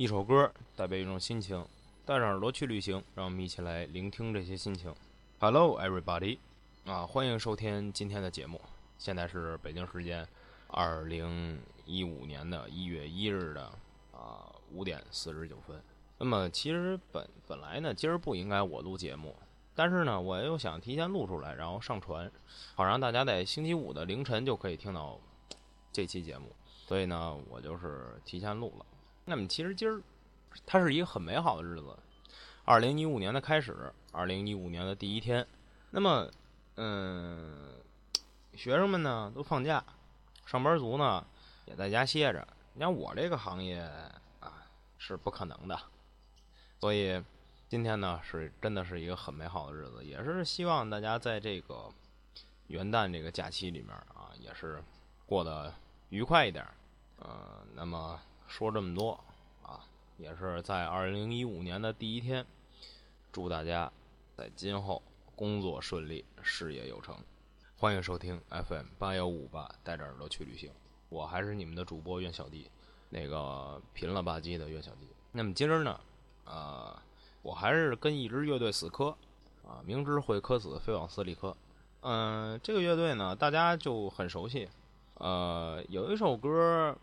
一首歌代表一种心情，带上耳朵去旅行，让我们一起来聆听这些心情。Hello, everybody！啊，欢迎收听今天的节目。现在是北京时间二零一五年的一月一日的啊五点四十九分。那么，其实本本来呢，今儿不应该我录节目，但是呢，我又想提前录出来，然后上传，好让大家在星期五的凌晨就可以听到这期节目。所以呢，我就是提前录了。那么其实今儿，它是一个很美好的日子，二零一五年的开始，二零一五年的第一天。那么，嗯，学生们呢都放假，上班族呢也在家歇着。你看我这个行业啊是不可能的，所以今天呢是真的是一个很美好的日子，也是希望大家在这个元旦这个假期里面啊，也是过得愉快一点。呃，那么。说这么多啊，也是在二零一五年的第一天，祝大家在今后工作顺利，事业有成。欢迎收听 FM 八幺五八，带着耳朵去旅行。我还是你们的主播苑小弟，那个贫了吧唧的苑小弟。那么今儿呢，呃，我还是跟一支乐队死磕啊，明知会磕死，非往死里磕。嗯，这个乐队呢，大家就很熟悉。呃，有一首歌。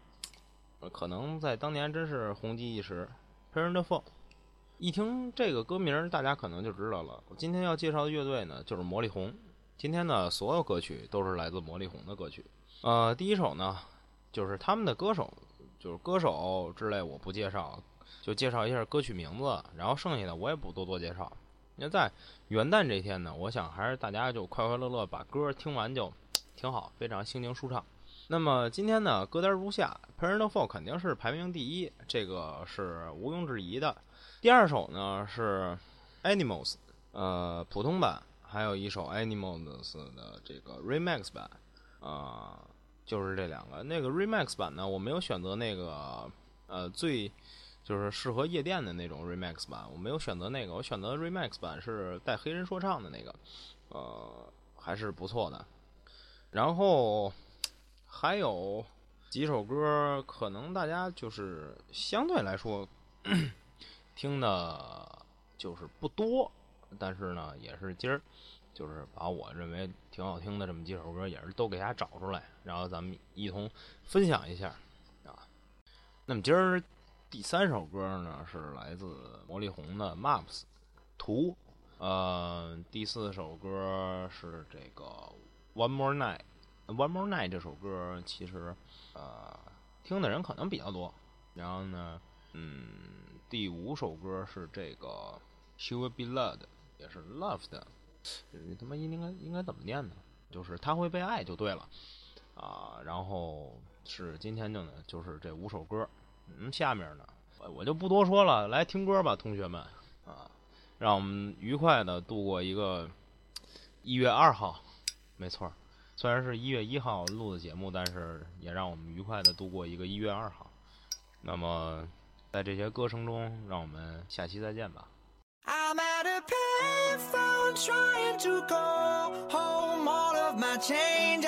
可能在当年真是红极一时。p a r e n t f o l 一听这个歌名，大家可能就知道了。我今天要介绍的乐队呢，就是魔力红。今天的所有歌曲都是来自魔力红的歌曲。呃，第一首呢，就是他们的歌手，就是歌手之类，我不介绍，就介绍一下歌曲名字。然后剩下的我也不多多介绍。因为在元旦这天呢，我想还是大家就快快乐乐把歌听完就挺好，非常心情舒畅。那么今天呢，歌单如下 p a r e n t f o l 肯定是排名第一，这个是毋庸置疑的。第二首呢是 Animals，呃，普通版，还有一首 Animals 的这个 Remix 版，啊，就是这两个。那个 Remix 版呢，我没有选择那个，呃，最就是适合夜店的那种 Remix 版，我没有选择那个，我选择 Remix 版是带黑人说唱的那个，呃，还是不错的。然后。还有几首歌，可能大家就是相对来说听的，就是不多，但是呢，也是今儿就是把我认为挺好听的这么几首歌，也是都给大家找出来，然后咱们一同分享一下啊。那么今儿第三首歌呢，是来自魔力红的 Maps 图，呃，第四首歌是这个 One More Night。One More Night 这首歌其实，呃，听的人可能比较多。然后呢，嗯，第五首歌是这个 She Will Be Loved，也是 Loved。你他妈应该应该怎么念呢？就是他会被爱就对了啊。然后是今天的呢，就是这五首歌。嗯，下面呢，我我就不多说了，来听歌吧，同学们啊，让我们愉快的度过一个一月二号。没错。虽然是一月一号录的节目，但是也让我们愉快的度过一个一月二号。那么，在这些歌声中，让我们下期再见吧。I'm at a payphone trying to home all of my change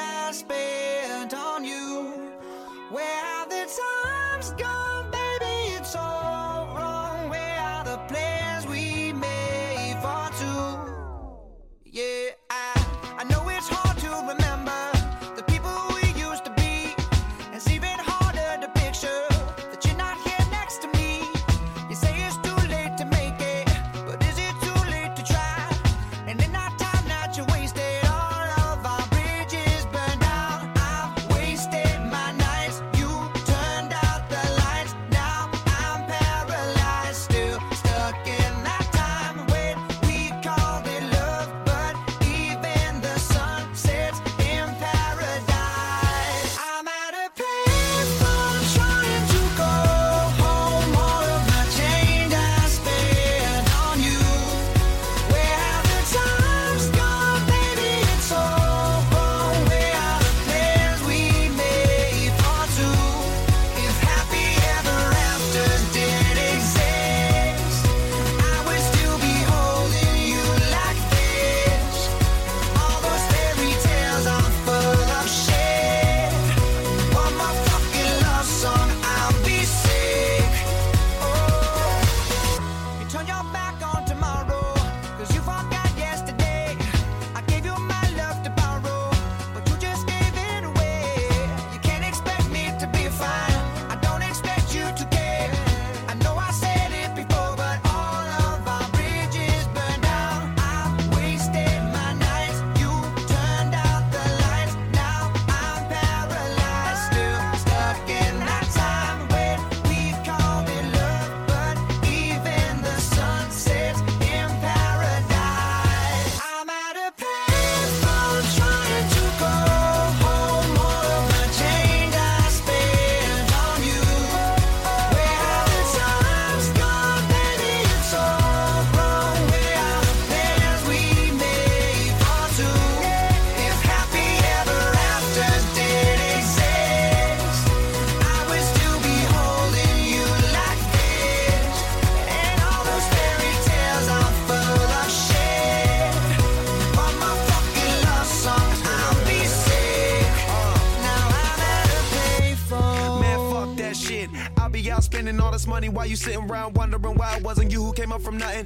you sitting around wondering why it wasn't you who came up from nothing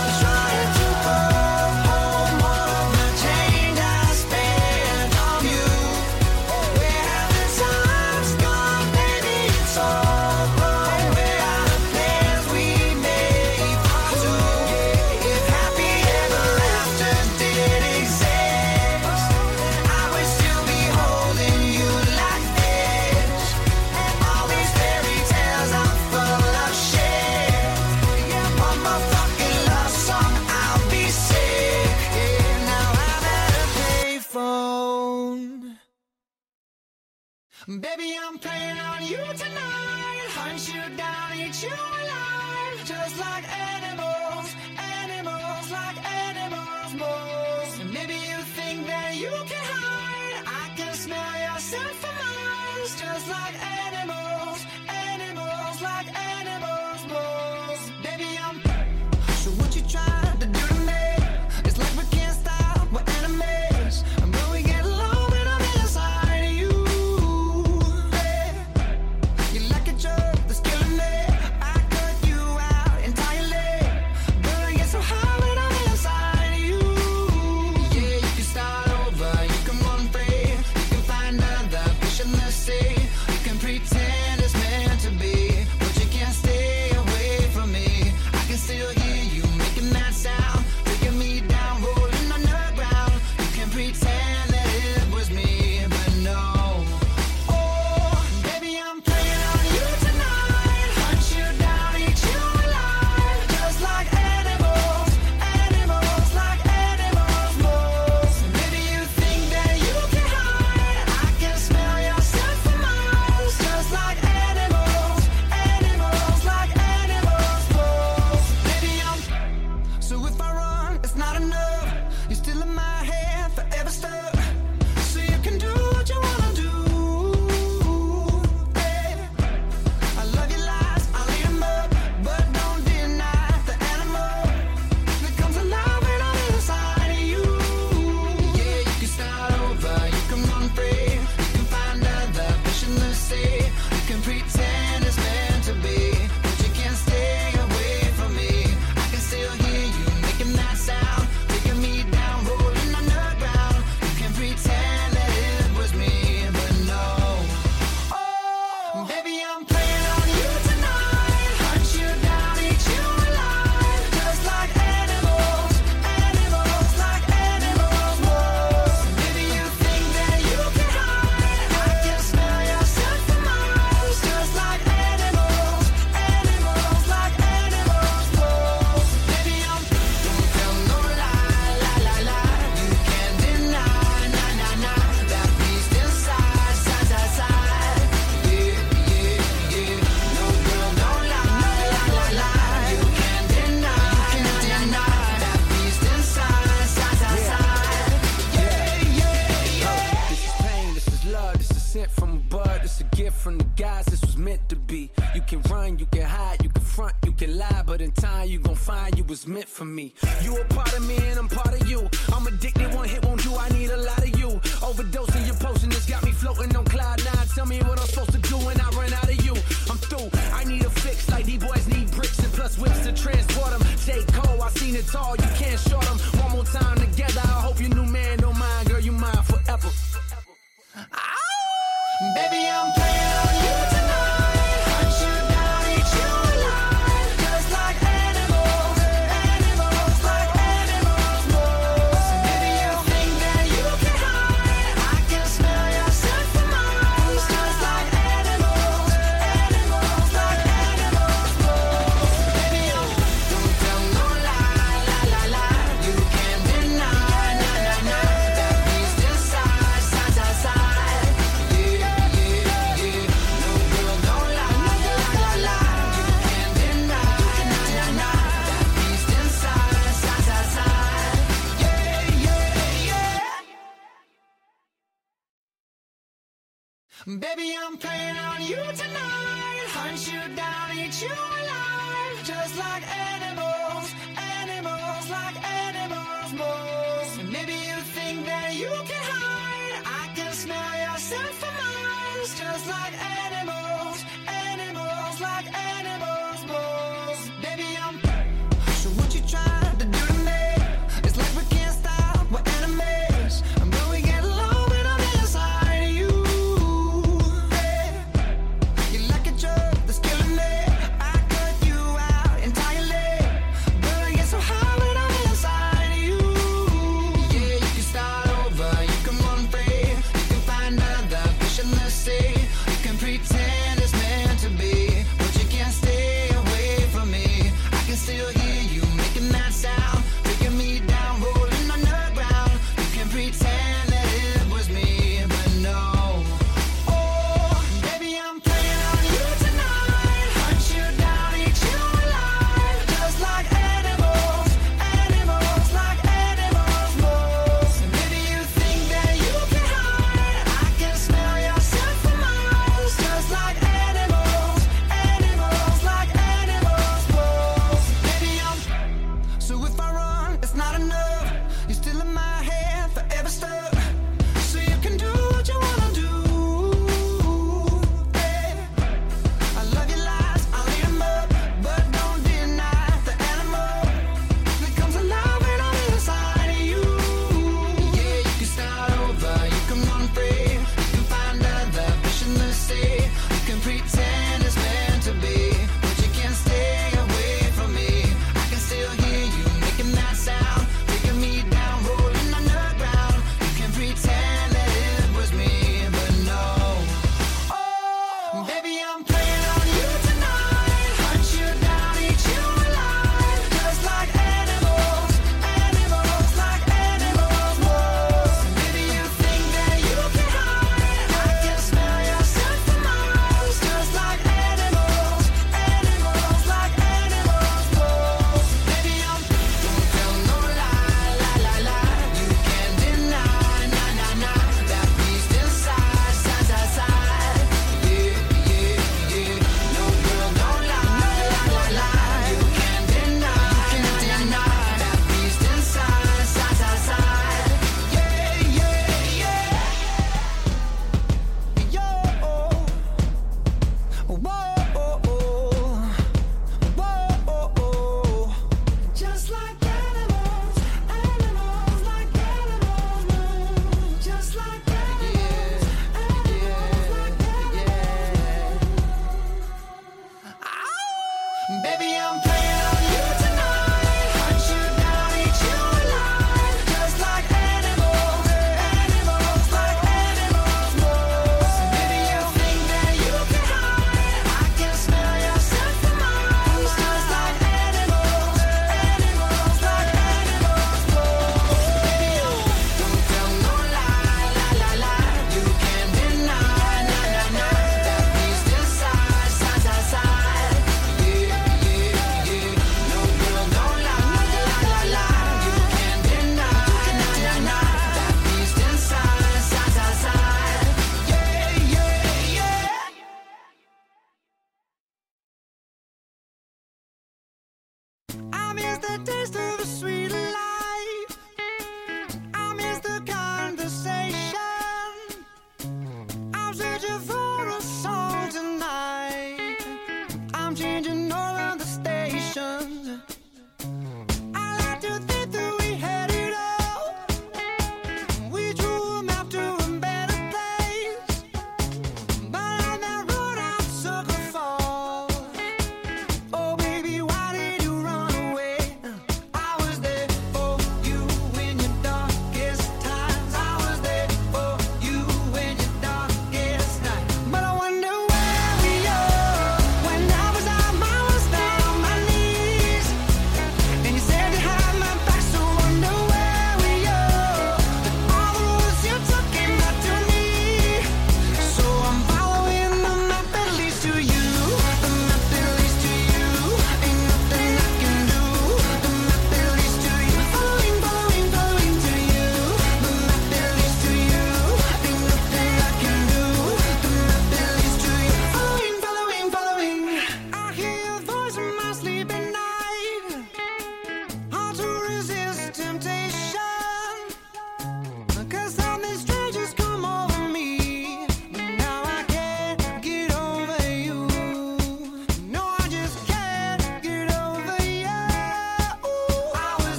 Baby, I'm praying on you tonight. Hunt you down, eat you alive. Just like any me. you tonight, hunt you down, eat you alive, just like animals.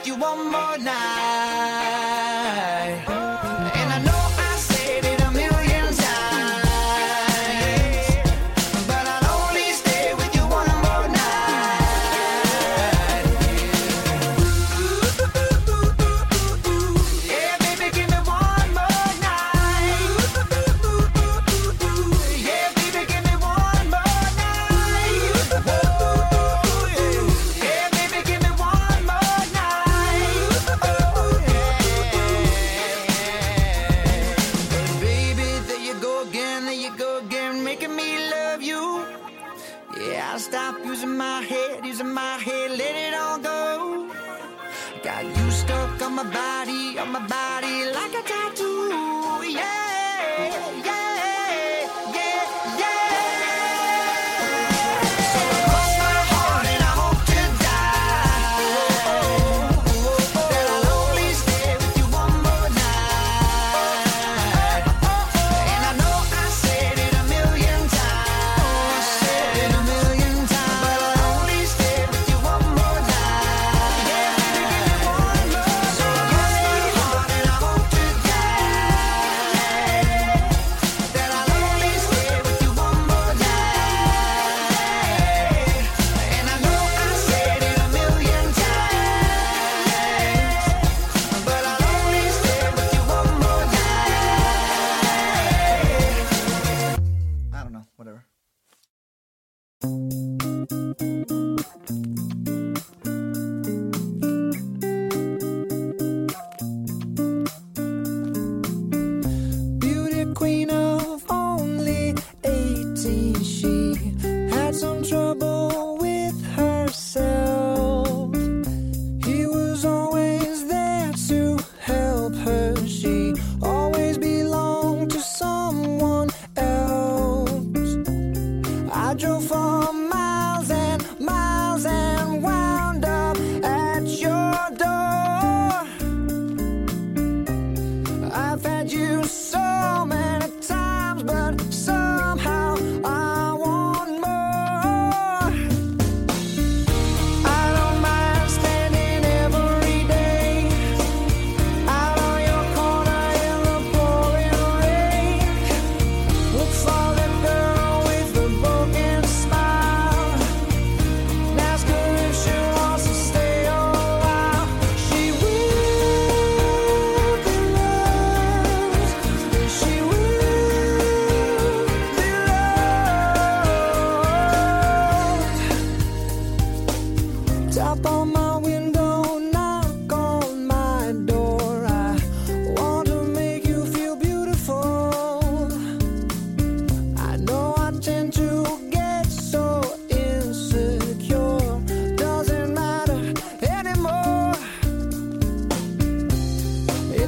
With you one more night.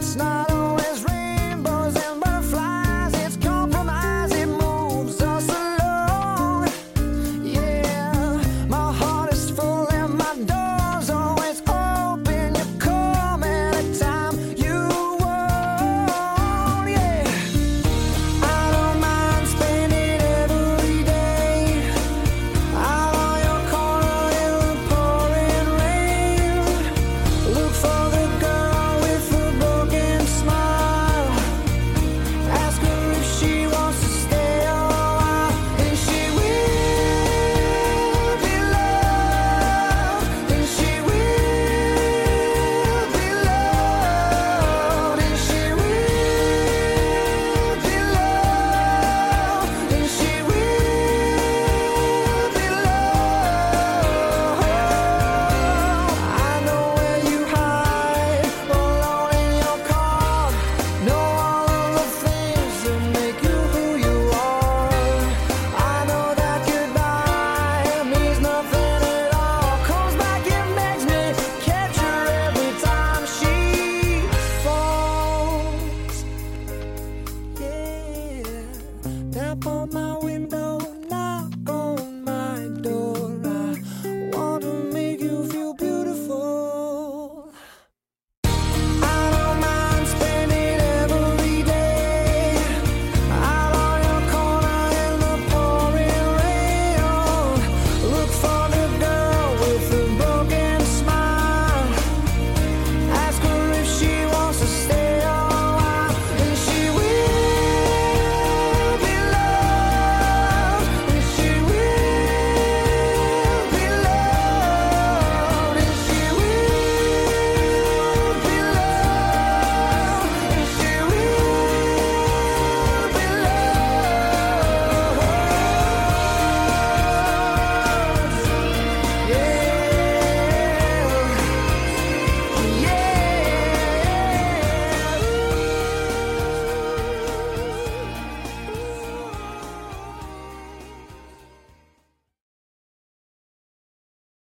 it's not